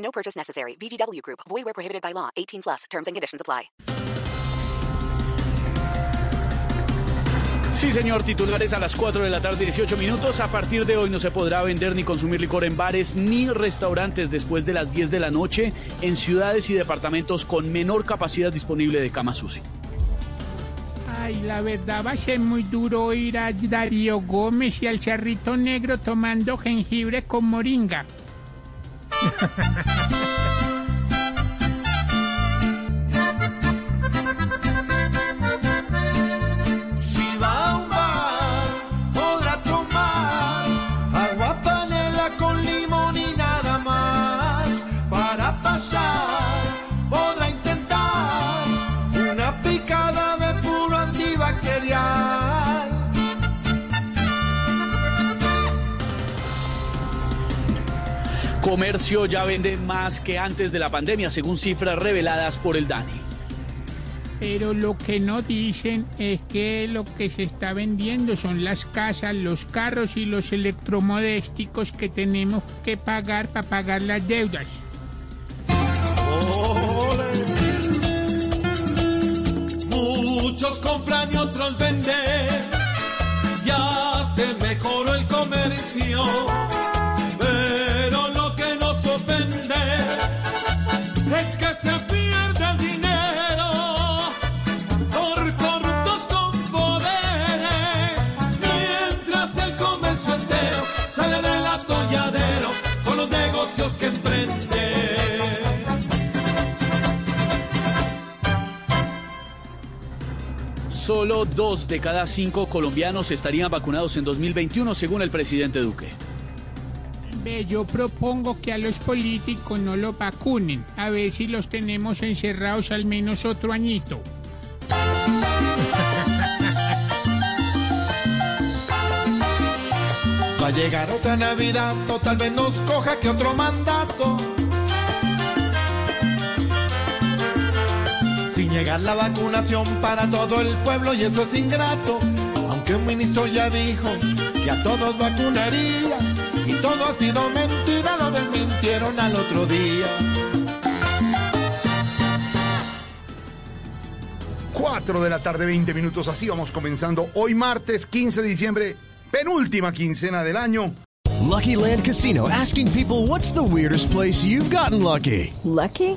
No purchase necessary. VGW Group. Void where prohibited by law. 18 plus. Terms and conditions apply. Sí, señor, titulares a las 4 de la tarde, 18 minutos. A partir de hoy no se podrá vender ni consumir licor en bares ni restaurantes después de las 10 de la noche en ciudades y departamentos con menor capacidad disponible de cama sucia. Ay, la verdad va a ser muy duro ir a Darío Gómez y al Charrito Negro tomando jengibre con moringa. Ha ha ha ha! Comercio ya vende más que antes de la pandemia, según cifras reveladas por el DANI. Pero lo que no dicen es que lo que se está vendiendo son las casas, los carros y los electrodomésticos que tenemos que pagar para pagar las deudas. Muchos compran y otros venden. Ya se mejoró el comercio. Por corruptos con poderes. Mientras el comercio entero sale del atolladero con los negocios que emprende. Solo dos de cada cinco colombianos estarían vacunados en 2021, según el presidente Duque. Ve, yo propongo que a los políticos no los vacunen, a ver si los tenemos encerrados al menos otro añito. Va a llegar otra Navidad, o tal vez nos coja que otro mandato. Sin llegar la vacunación para todo el pueblo y eso es ingrato. Aunque un ministro ya dijo que a todos vacunaría y todo ha sido mentira, lo desmintieron al otro día. 4 de la tarde, 20 minutos. Así vamos comenzando hoy martes 15 de diciembre, penúltima quincena del año. Lucky Land Casino asking people what's the weirdest place you've gotten lucky? Lucky?